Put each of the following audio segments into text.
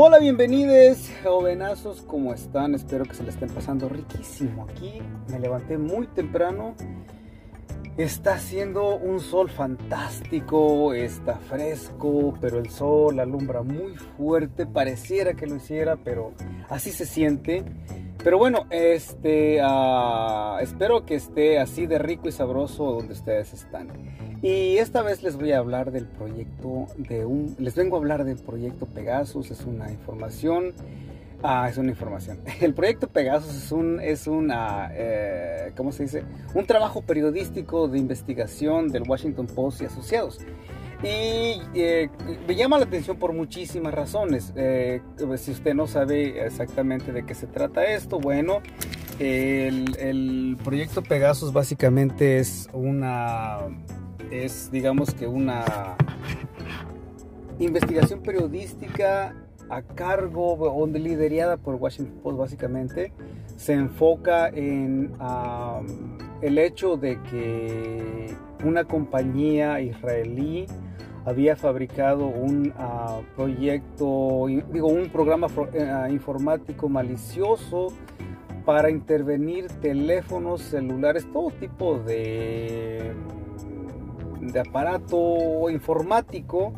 Hola, bienvenidos, jovenazos, ¿cómo están? Espero que se le estén pasando riquísimo. Aquí me levanté muy temprano. Está haciendo un sol fantástico, está fresco, pero el sol alumbra muy fuerte. Pareciera que lo hiciera, pero así se siente. Pero bueno, este, uh, espero que esté así de rico y sabroso donde ustedes están. Y esta vez les voy a hablar del proyecto de un, les vengo a hablar del proyecto Pegasus, es una información, ah, es una información. El proyecto Pegasus es un, es una, eh, ¿cómo se dice? Un trabajo periodístico de investigación del Washington Post y asociados. Y eh, me llama la atención por muchísimas razones. Eh, si usted no sabe exactamente de qué se trata esto, bueno, el, el proyecto Pegasus básicamente es una es digamos que una investigación periodística a cargo o liderada por Washington Post básicamente se enfoca en el hecho de que una compañía israelí había fabricado un uh, proyecto, digo, un programa uh, informático malicioso para intervenir teléfonos celulares, todo tipo de de aparato informático,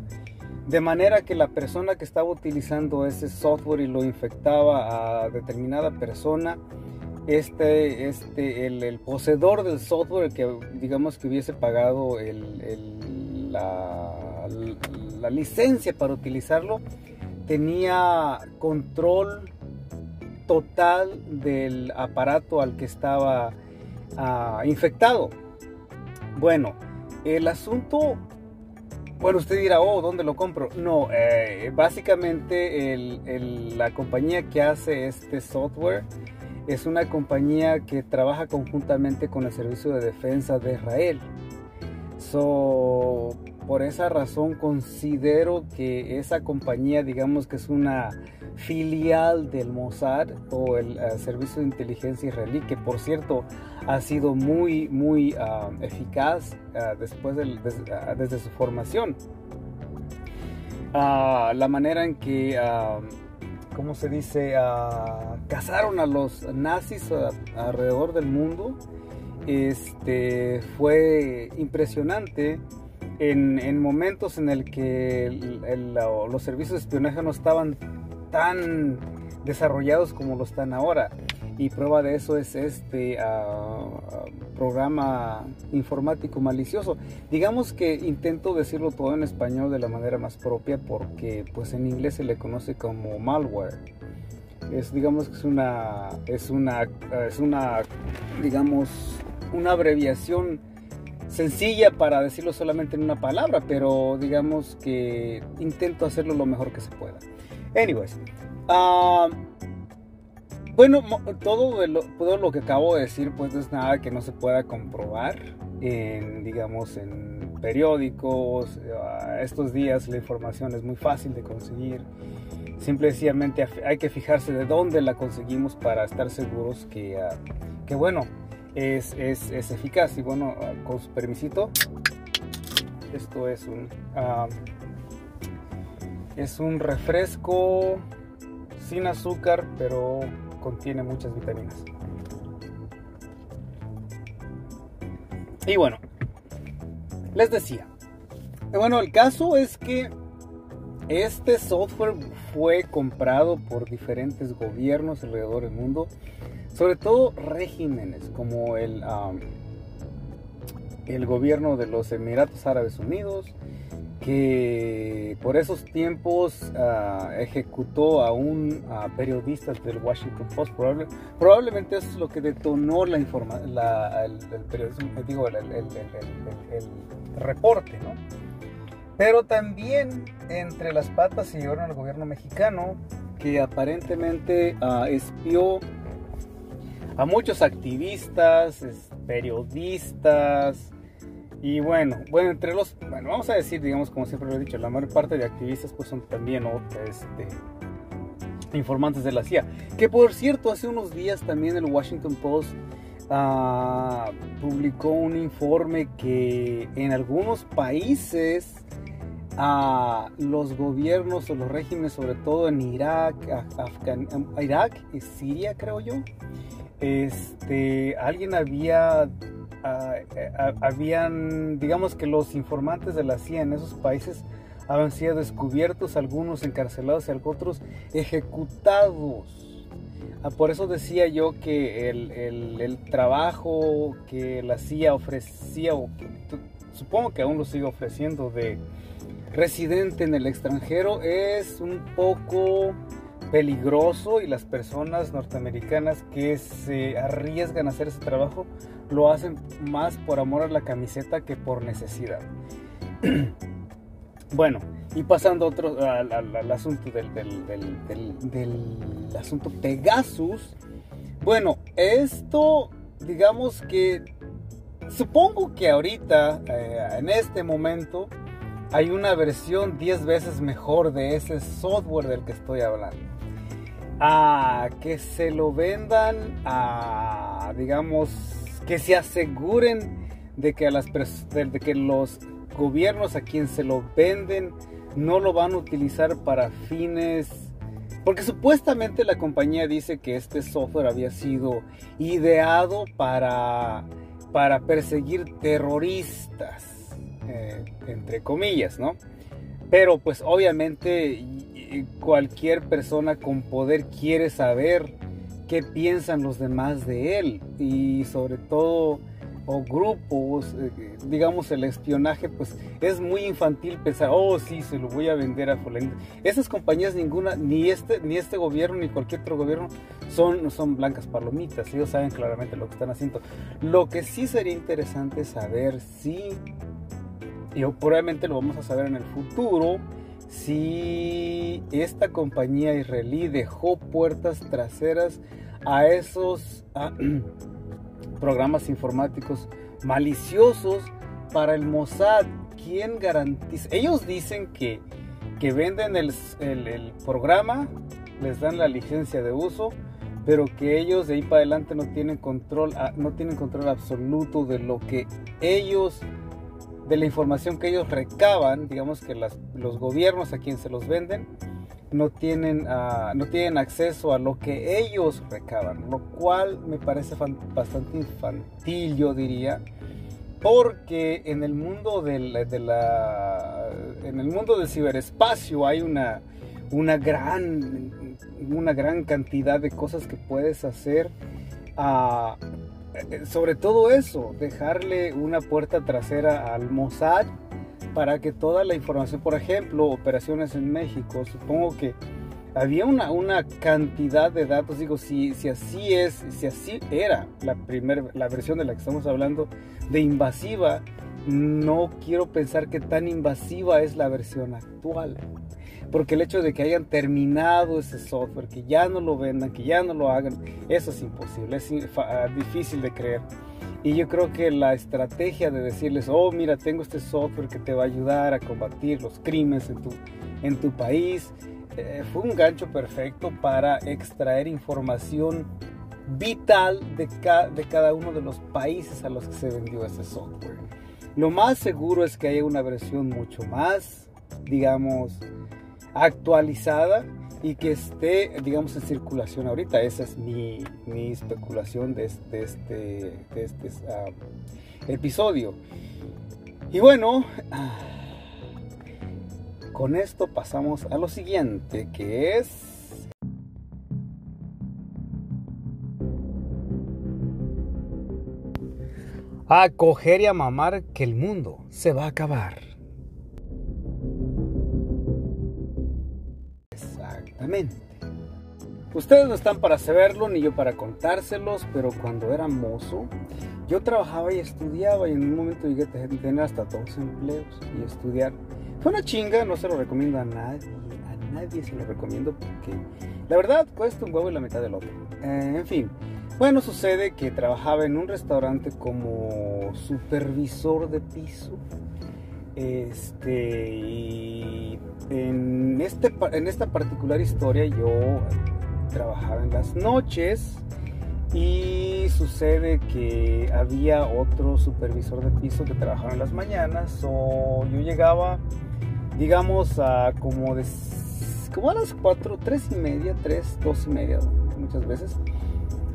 de manera que la persona que estaba utilizando ese software y lo infectaba a determinada persona, este, este, el, poseedor del software que digamos que hubiese pagado la, la, licencia para utilizarlo, tenía control total del aparato al que estaba ah, infectado. Bueno, el asunto, bueno, usted dirá, oh, ¿dónde lo compro? No, eh, básicamente la compañía que hace este software es una compañía que trabaja conjuntamente con el Servicio de Defensa de Israel. So, por esa razón considero que esa compañía, digamos que es una filial del Mossad o el eh, Servicio de Inteligencia israelí, que por cierto ha sido muy, muy ah, eficaz ah, después ah, desde su formación. la manera en que, ¿cómo se dice?, cazaron a los nazis alrededor del mundo este, fue impresionante. En, momentos en el que los servicios de espionaje no estaban tan desarrollados como lo están ahora. Y prueba de eso es este ah, programa informático malicioso. Digamos que intento decirlo todo en español de la manera más propia porque pues en inglés se le conoce como malware. Es digamos es una es una es una digamos una abreviación sencilla para decirlo solamente en una palabra, pero digamos que intento hacerlo lo mejor que se pueda. Anyways, uh, bueno, todo lo, todo lo que acabo de decir, pues es nada que no se pueda comprobar en, digamos, en periódicos. Uh, estos días la información es muy fácil de conseguir. Simplemente hay que fijarse de dónde la conseguimos para estar seguros que, uh, que bueno, es, es, es, eficaz. Y bueno, uh, con su permisito, esto es un es un refresco sin azúcar, pero contiene muchas vitaminas. Y bueno, les decía. Bueno, el caso es que este software fue comprado por diferentes gobiernos alrededor del mundo, sobre todo regímenes como el, el gobierno de los Emiratos Árabes Unidos, que por esos tiempos uh, ejecutó a un uh, periodista del Washington Post. Probable, probablemente eso es lo que detonó la información, el, el, eh, digo, el, reporte, ¿no? Pero también entre las patas se llevaron al gobierno mexicano que aparentemente uh, espió a muchos activistas, periodistas, y bueno, bueno, entre los, bueno, vamos a decir, digamos, como siempre lo he dicho, la mayor parte de activistas pues son también este, informantes de la CIA. Que por cierto, hace unos días también el Washington Post ah, publicó un informe que en algunos países a los gobiernos o los regímenes, sobre todo en Irak, Afgan Irak y Siria, creo yo. Este, alguien había, habían, digamos que los informantes de la CIA en esos países habían sido descubiertos, algunos encarcelados y otros ejecutados. Ah, por eso decía yo que el, el, trabajo que la CIA ofrecía, o supongo que aún lo sigue ofreciendo, de residente en el extranjero es un poco peligroso y las personas norteamericanas que se arriesgan a hacer ese trabajo lo hacen más por amor a la camiseta que por necesidad. bueno, y pasando otro, al, asunto del, asunto Pegasus. Bueno, esto, digamos que, supongo que ahorita, eh, en este momento, hay una versión 10 veces mejor de ese software del que estoy hablando. A que se lo vendan a, digamos, que se aseguren de que, a las, de que los gobiernos a quien se lo venden no lo van a utilizar para fines porque supuestamente la compañía dice que este software había sido ideado para, para perseguir terroristas. Eh, entre comillas, ¿no? Pero pues obviamente cualquier persona con poder quiere saber qué piensan los demás de él y sobre todo o grupos, eh, digamos el espionaje, pues es muy infantil pensar, oh sí, se lo voy a vender a fulano. Esas compañías ninguna, ni este, ni este gobierno, ni cualquier otro gobierno, son, son blancas palomitas, ellos saben claramente lo que están haciendo. Lo que sí sería interesante saber si y probablemente lo vamos a saber en el futuro, si esta compañía israelí dejó puertas traseras a esos programas informáticos maliciosos para el Mossad. ¿Quién garantiza? Ellos dicen que, que venden el, el, programa, les dan la licencia de uso, pero que ellos de ahí para adelante no tienen control, ah, no tienen control absoluto de lo que ellos de la información que ellos recaban, digamos que los gobiernos a quien se los venden no tienen, ah, no tienen acceso a lo que ellos recaban, lo cual me parece bastante infantil, yo diría, porque en el mundo del, de la, en el mundo del ciberespacio hay una, una, gran, una gran cantidad de cosas que puedes hacer. ah, sobre todo eso, dejarle una puerta trasera al Mossad para que toda la información, por ejemplo, operaciones en México, supongo que había una, una cantidad de datos, digo, si, si así es, si así era la, primer, la versión de la que estamos hablando de invasiva, no quiero pensar que tan invasiva es la versión actual. Porque el hecho de que hayan terminado ese software, que ya no lo vendan, que ya no lo hagan, eso es imposible, es ah, difícil de creer. Y yo creo que la estrategia de decirles, oh, mira, tengo este software que te va a ayudar a combatir los crímenes en tu, en tu país, eh, fue un gancho perfecto para extraer información vital de, de cada uno de los países a los que se vendió ese software. Lo más seguro es que haya una versión mucho más, digamos, actualizada y que esté, digamos, en circulación ahorita. Esa es mi, mi especulación de este, este, ah, episodio. Y bueno, ah, con esto pasamos a lo siguiente, que es... A coger y a mamar que el mundo se va a acabar. Ustedes no están para saberlo ni yo para contárselos, pero cuando era mozo, yo trabajaba y estudiaba y en un momento llegué a tener hasta dos empleos y estudiar. Fue una chinga, no se lo recomiendo a nadie, a nadie se lo recomiendo porque la verdad cuesta un huevo y la mitad del otro. Eh, en fin, bueno, sucede que trabajaba en un restaurante como supervisor de piso. Este, y en, este, en esta particular historia yo trabajaba en las noches y sucede que había otro supervisor de piso que trabajaba en las mañanas o yo llegaba digamos, a como, de, como a las 4, 3 y media, 3, 2 y media, muchas veces.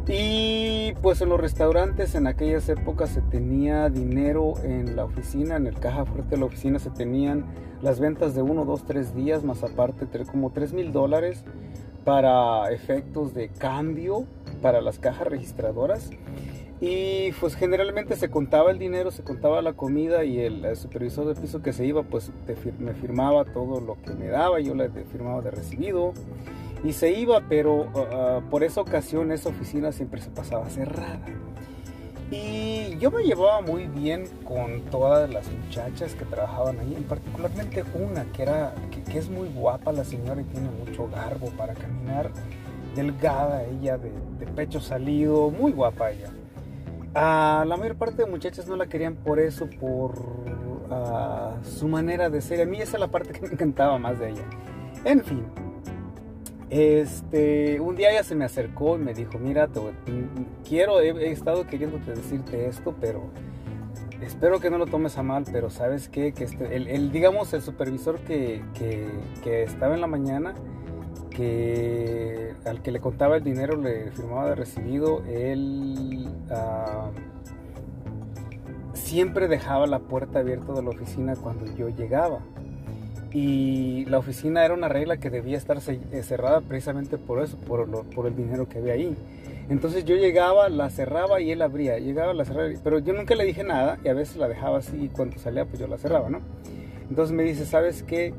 Y pues en los restaurantes en aquellas épocas se tenía dinero en la oficina, en el caja fuerte de la oficina se tenían las ventas de 1, 2, 3 días, más aparte como 3 mil dólares para efectos de cambio para las cajas registradoras. Y pues generalmente se contaba el dinero, se contaba la comida y el, supervisor de piso que se iba pues me firmaba todo lo que me daba, yo le firmaba de recibido y se iba, pero uh, uh, por esa ocasión esa oficina siempre se pasaba cerrada. Y yo me llevaba muy bien con todas las muchachas que trabajaban ahí, en particularmente una que era que, es muy guapa la señora y tiene mucho garbo para caminar, delgada ella, de, pecho salido, muy guapa ella. Uh, la mayor parte de muchachas no la querían por eso, por su manera de ser. A mí esa es la parte que me encantaba más de ella. En fin, este, un día ella se me acercó y me dijo, mira, quiero, he, estado queriendo decirte esto, pero espero que no lo tomes a mal, pero sabes qué? que este, el, digamos, el supervisor que, estaba en la mañana, que al que le contaba el dinero, le firmaba de recibido, él ah, siempre dejaba la puerta abierta de la oficina cuando yo llegaba y la oficina era una regla que debía estar eh, cerrada precisamente por eso, por, el dinero que había ahí. Entonces yo llegaba, la cerraba y él abría, llegaba, la cerraba, pero yo nunca le dije nada y a veces la dejaba así y cuando salía pues yo la cerraba, ¿no? Entonces me dice, ¿sabes qué?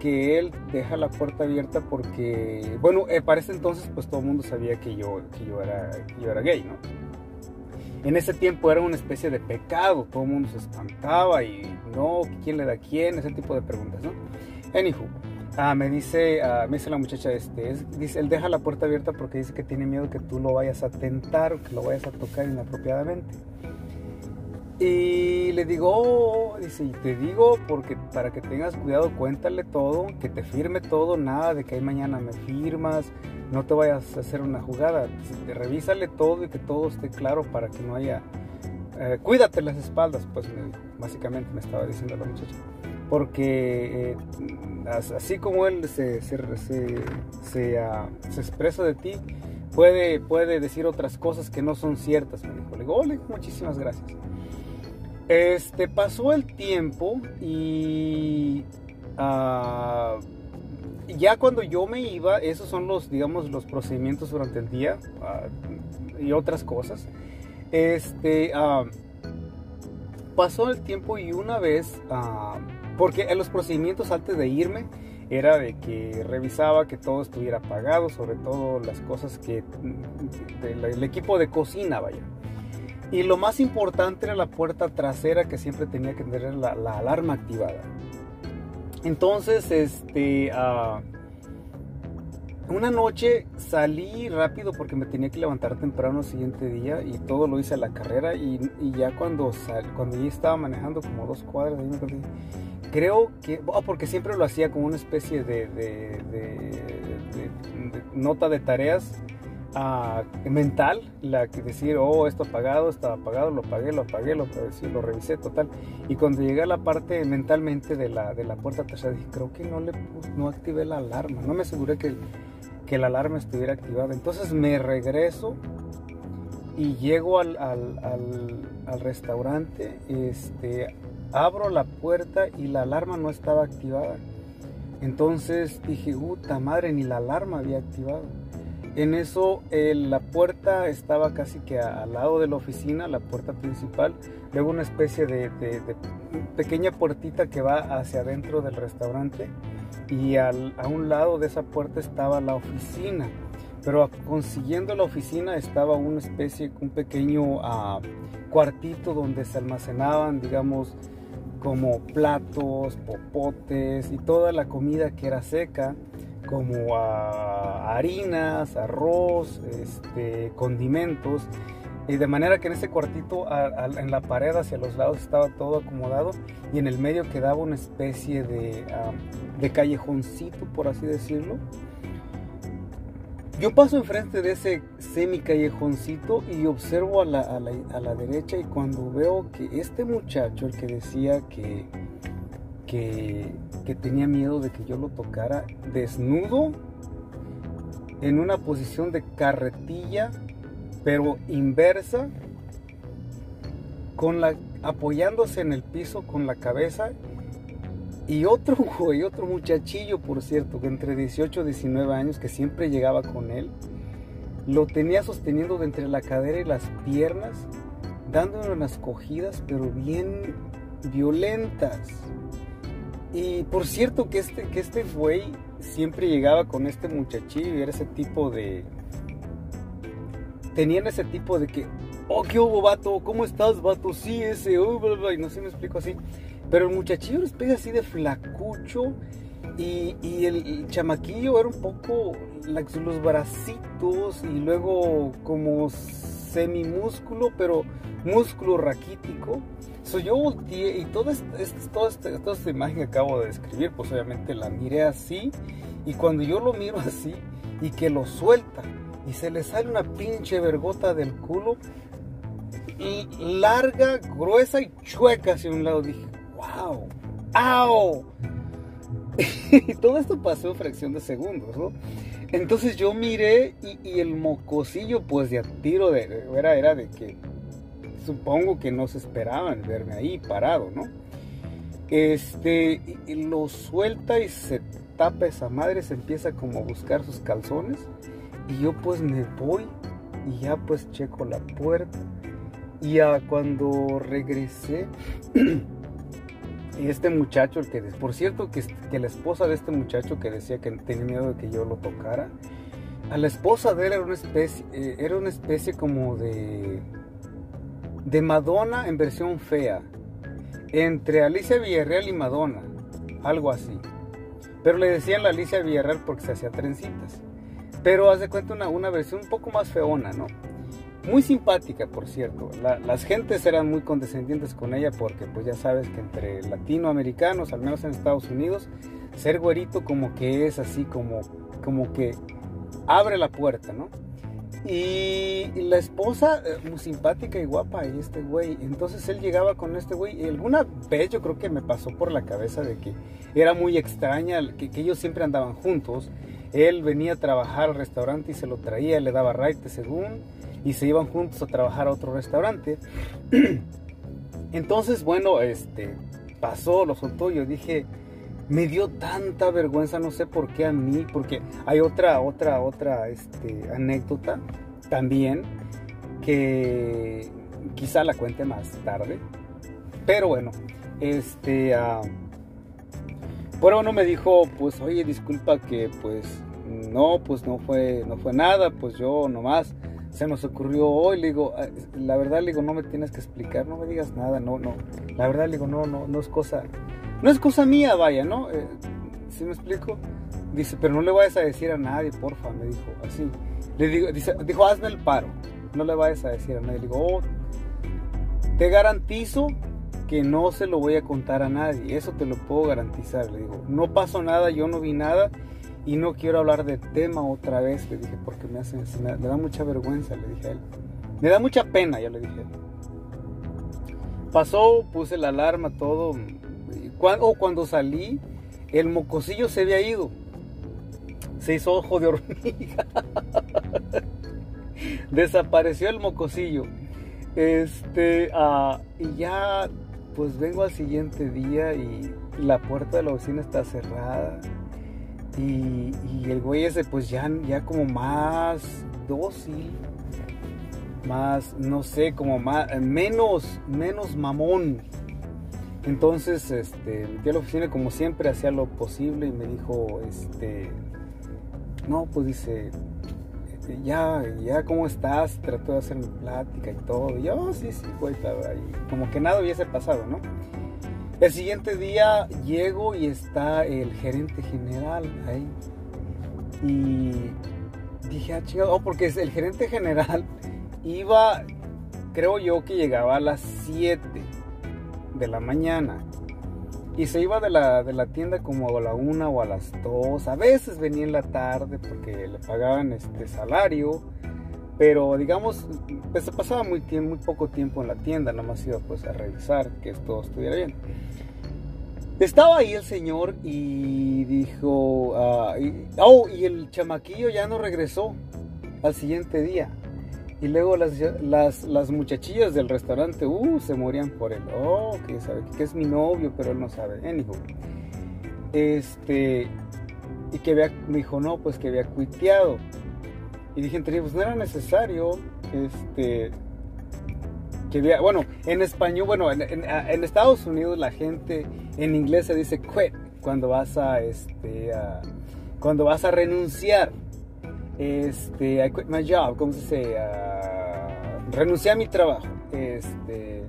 Que él deja la puerta abierta porque, bueno, eh, para ese entonces pues todo el mundo sabía que yo, que yo, era, yo era gay, ¿no? En ese tiempo era una especie de pecado, todo el mundo se espantaba y no, ¿quién le da a quién? Ese tipo de preguntas, ¿no? Anywho, ah, me, dice, ah, me dice la muchacha, este, dice, él deja la puerta abierta porque dice que tiene miedo que tú lo vayas a tentar o que lo vayas a tocar inapropiadamente. Y le digo, oh", dice, te digo porque para que tengas cuidado, cuéntale todo, que te firme todo, nada de que ahí mañana me firmas, no te vayas a hacer una jugada, revísale todo y que todo esté claro para que no haya... Eh, cuídate las espaldas, pues básicamente me estaba diciendo la muchacha. Porque eh, así como él se, se, se, ah, se, expresa de ti, puede, puede decir otras cosas que no son ciertas, me dijo. Le digo, ole, muchísimas gracias. Este, pasó el tiempo y... Uh, ya cuando yo me iba, esos son los, digamos, los procedimientos durante el día ah, y otras cosas. Este, ah, pasó el tiempo y una vez, ah, porque en los procedimientos antes de irme, era de que revisaba que todo estuviera apagado, sobre todo las cosas que, el equipo de cocina, vaya. Y lo más importante era la puerta trasera que siempre tenía que tener la alarma activada. Entonces, este, ah, una noche salí rápido porque me tenía que levantar temprano el siguiente día y todo lo hice a la carrera y, ya cuando sal, cuando ya estaba manejando como dos cuadras, creo que, oh, porque siempre lo hacía como una especie de nota de tareas mental, la que decir, oh, esto apagado, estaba apagado, lo pagué, lo apagué, lo, lo revisé, total. Y cuando llegué a la parte mentalmente de la, de la puerta trasera, dije, creo que no, le, no activé la alarma, no me aseguré que, que la alarma estuviera activada. Entonces me regreso y llego al, al, al, restaurante, este, abro la puerta y la alarma no estaba activada. Entonces dije, puta madre, ni la alarma había activado. En eso la puerta estaba casi que al lado de la oficina, la puerta principal, luego una especie de, pequeña puertita que va hacia adentro del restaurante. Y a un lado de esa puerta estaba la oficina. Pero consiguiendo la oficina estaba una especie, un pequeño ah, cuartito donde se almacenaban, digamos, como platos, popotes y toda la comida que era seca como a harinas, arroz, este, condimentos. Y de manera que en ese cuartito, en la pared hacia los lados estaba todo acomodado y en el medio quedaba una especie de, de callejoncito, por así decirlo. Yo paso enfrente de ese semi callejoncito y observo a, la, a la, derecha y cuando veo que este muchacho, el que decía que, que, tenía miedo de que yo lo tocara desnudo en una posición de carretilla, pero inversa, con la, apoyándose en el piso con la cabeza. Y otro güey, otro muchachillo, por cierto, que entre 18 y 19 años, que siempre llegaba con él, lo tenía sosteniendo de entre la cadera y las piernas, dándole unas cogidas, pero bien violentas. Y por cierto que este, que este güey siempre llegaba con este muchachillo y era ese tipo de... Tenían ese tipo de que, oh, ¿qué hubo, vato? ¿Cómo estás, vato? Sí, ese, oh, y no sé, me explico así. Pero el muchachillo les pega así de flacucho y, y el, chamaquillo era un poco los bracitos y luego como semimúsculo, pero músculo raquítico. So, yo volteé y toda esta, toda, toda esta imagen que acabo de describir, pues obviamente la miré así. Y cuando yo lo miro así y que lo suelta y se le sale una pinche vergota del culo, larga, gruesa y chueca hacia un lado, dije, wow, ¡au! y todo esto pasó en fracción de segundos, ¿no? Entonces yo miré y, el mocosillo, pues de a tiro de, era, era de que supongo que no se esperaban verme ahí parado, ¿no? Este, lo suelta y se tapa esa madre, se empieza como a buscar sus calzones y yo pues me voy y ya pues checo la puerta y a cuando regresé este muchacho, el que por cierto que, que la esposa de este muchacho que decía que tenía miedo de que yo lo tocara, a la esposa de él era una especie, eh, era una especie como de de Madonna en versión fea. Entre Alicia Villarreal y Madonna. Algo así. Pero le decían la Alicia Villarreal porque se hacía trencitas. Pero haz de cuenta una, una versión un poco más feona, ¿no? Muy simpática, por cierto. las gentes eran muy condescendientes con ella porque pues ya sabes que entre latinoamericanos, al menos en Estados Unidos, ser güerito como que es así como, como que abre la puerta, ¿no? Y la esposa, eh, muy simpática y guapa, y este güey. Entonces él llegaba con este güey. Y alguna vez yo creo que me pasó por la cabeza de que era muy extraña, que, ellos siempre andaban juntos. Él venía a trabajar al restaurante y se lo traía, le daba raite según, y se iban juntos a trabajar a otro restaurante. Entonces, bueno, este pasó, lo soltó. Yo dije, me dio tanta vergüenza, no sé por qué a mí, porque hay otra, otra, otra este, anécdota también que quizá la cuente más tarde. Pero bueno, este, uh, bueno, me dijo, pues, oye, disculpa que, pues, no, pues no fue, no fue nada, pues yo nomás se nos ocurrió hoy, le digo, ah, la verdad, le digo, no me tienes que explicar, no me digas nada, no, no, la verdad, le digo, no, no, no es cosa, no es cosa mía, vaya, ¿no? Eh, ¿Sí me explico? Dice, pero no le vayas a decir a nadie, porfa, me dijo, así. Le digo, dice, dijo, hazme el paro, no le vayas a decir a nadie. Le digo, oh, te garantizo que no se lo voy a contar a nadie, eso te lo puedo garantizar. Le digo, no pasó nada, yo no vi nada y no quiero hablar del tema otra vez, le dije, porque me, hace, me, da mucha vergüenza, le dije a él. Me da mucha pena, ya le dije. Pasó, puse la alarma, todo, o cuando salí, el mocosillo se había ido. Se hizo ojo de hormiga. Desapareció el mocosillo. Este, ah, y ya, pues vengo al siguiente día y la puerta de la oficina está cerrada. Y, el güey ese, pues ya, ya como más dócil, más, no sé, como más, menos, menos mamón entonces, este, metí a la oficina como siempre, hacía lo posible y me dijo, este, no, pues dice, ya, ya, ¿cómo estás? Trató de hacer mi plática y todo. Y yo, oh, sí, sí, güey, y como que nada hubiese pasado, ¿no? El siguiente día llego y está el gerente general ahí. Y dije, ah, chingado, oh, porque el gerente general iba, creo yo que llegaba a las 7 de la mañana. Y se iba de la, de la tienda como a la una o a las dos. A veces venía en la tarde porque le pagaban este salario. Pero digamos, pues pasaba muy, poco tiempo en la tienda. Nada más iba pues a revisar que todo estuviera bien. Estaba ahí el señor y dijo, ah, oh, y el chamaquillo ya no regresó al siguiente día. Y luego las, las, muchachillas del restaurante, uh, se morían por él. Oh, que sabe que es mi novio, pero él no sabe. Anywho. Este, y que había, me dijo, no, pues que había cuiteado. Y dije, pues no era necesario, este, que había, bueno, en español, bueno, en, Estados Unidos la gente en inglés se dice quit cuando vas a, este, cuando vas a renunciar. Este, I quit my job, ¿cómo se dice? renuncié a mi trabajo. Este,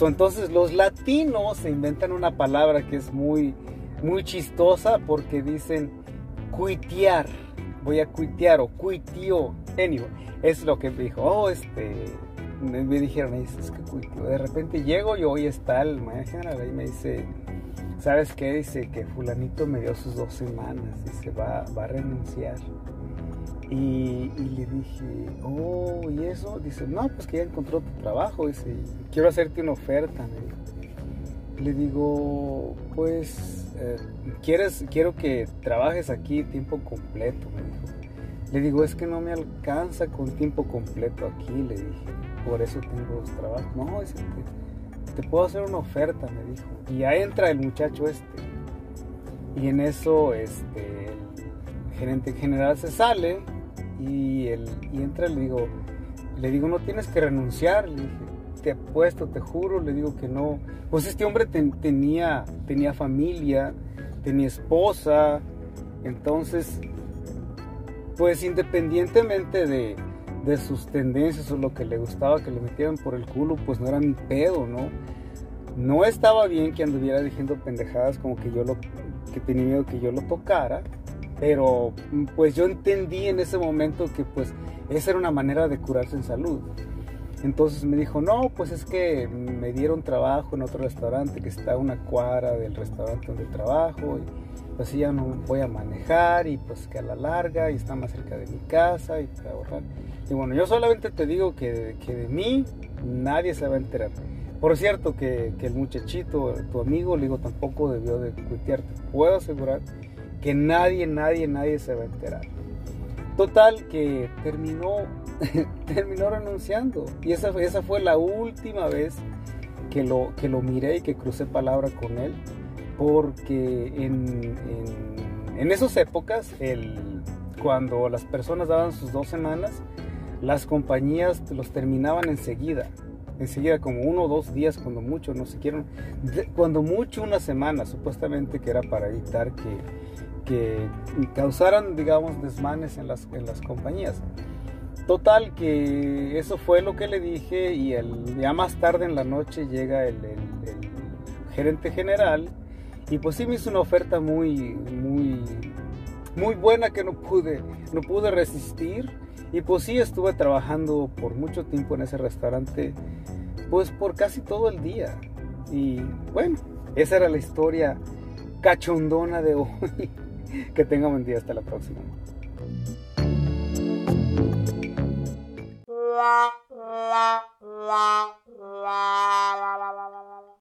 entonces los latinos se inventan una palabra que es muy, muy chistosa porque dicen cuitear voy a cuitear o cuitio. Anyway, es lo que me dijo. Oh, este. Me, dijeron, es que cuitio. De repente llego y hoy está el maestro y me dice, ¿sabes qué? Dice que Fulanito me dio sus dos semanas. Dice, va, va a renunciar. Y, le dije, oh, ¿y eso? Dice, no, pues que ya encontró tu trabajo. Dice, quiero hacerte una oferta. Le digo, pues eh, ¿quieres, quiero que trabajes aquí tiempo completo, me dijo. Le digo, es que no me alcanza con tiempo completo aquí, le dije. Por eso tengo los trabajos. No, es que te puedo hacer una oferta, me dijo. Y ahí entra el muchacho este. Y en eso este, el gerente general se sale y, el, y entra, le digo, le digo, no tienes que renunciar, le dije te apuesto, te juro, le digo que no. Pues este hombre tenía, tenía familia, tenía esposa, entonces, pues independientemente de, de sus tendencias o lo que le gustaba que le metieran por el culo, pues no era mi pedo, ¿no? No estaba bien que anduviera diciendo pendejadas como que yo lo, que tenía miedo que yo lo tocara, pero pues yo entendí en ese momento que pues esa era una manera de curarse en salud. Entonces me dijo, no, pues es que me dieron trabajo en otro restaurante que está a una cuadra del restaurante donde trabajo y pues ya no voy a manejar y pues que a la larga y está más cerca de mi casa y para ahorrar. Y bueno, yo solamente te digo que, que de mí nadie se va a enterar. Por cierto, que, que, el muchachito, tu amigo, le digo, tampoco debió de cuitearte. Puedo asegurar que nadie, nadie, nadie se va a enterar. Total, que terminó terminó renunciando. Y esa, esa fue la última vez que lo, que lo miré y que crucé palabra con él. Porque en, en, esas épocas, el, cuando las personas daban sus dos semanas, las compañías los terminaban enseguida. Enseguida, como uno o dos días, cuando mucho, no se quieren, cuando mucho una semana, supuestamente que era para evitar que, que causaran, digamos, desmanes en las, en las compañías. Total, que eso fue lo que le dije y ya más tarde en la noche llega el, gerente general y pues sí me hizo una oferta muy, muy, muy buena que no pude, no pude resistir y pues sí estuve trabajando por mucho tiempo en ese restaurante, pues por casi todo el día. Y bueno, esa era la historia cachondona de hoy. que tenga buen día, hasta la próxima.